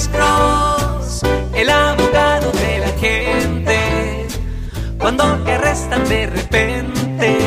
Alex Cross, el abogado de la gente. Cuando te arrestan de repente,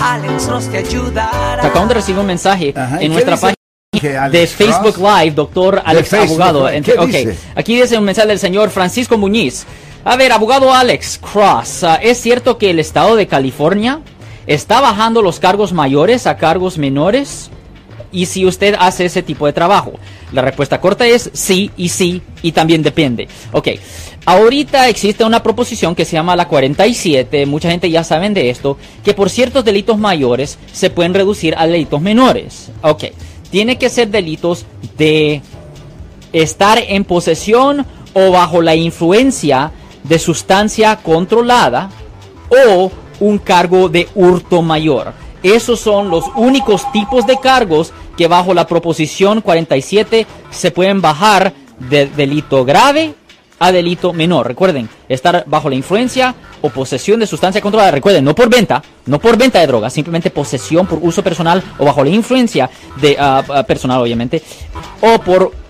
Alex Cross te ayudará. Acabamos de recibir un mensaje Ajá, ¿y en nuestra página de Facebook Cross? Live, doctor Alex Facebook Abogado. Live, Entre- ¿qué ok, dice? aquí dice un mensaje del señor Francisco Muñiz. A ver, abogado Alex Cross, ah, ¿es cierto que el estado de California está bajando los cargos mayores a cargos menores? Y si usted hace ese tipo de trabajo. La respuesta corta es sí y sí y también depende. Ok, ahorita existe una proposición que se llama la 47, mucha gente ya saben de esto, que por ciertos delitos mayores se pueden reducir a delitos menores. Ok, tiene que ser delitos de estar en posesión o bajo la influencia de sustancia controlada o un cargo de hurto mayor. Esos son los únicos tipos de cargos que bajo la proposición 47 se pueden bajar de delito grave a delito menor. Recuerden, estar bajo la influencia o posesión de sustancia controlada. Recuerden, no por venta, no por venta de drogas, simplemente posesión por uso personal o bajo la influencia de ah, ah, personal, obviamente, o por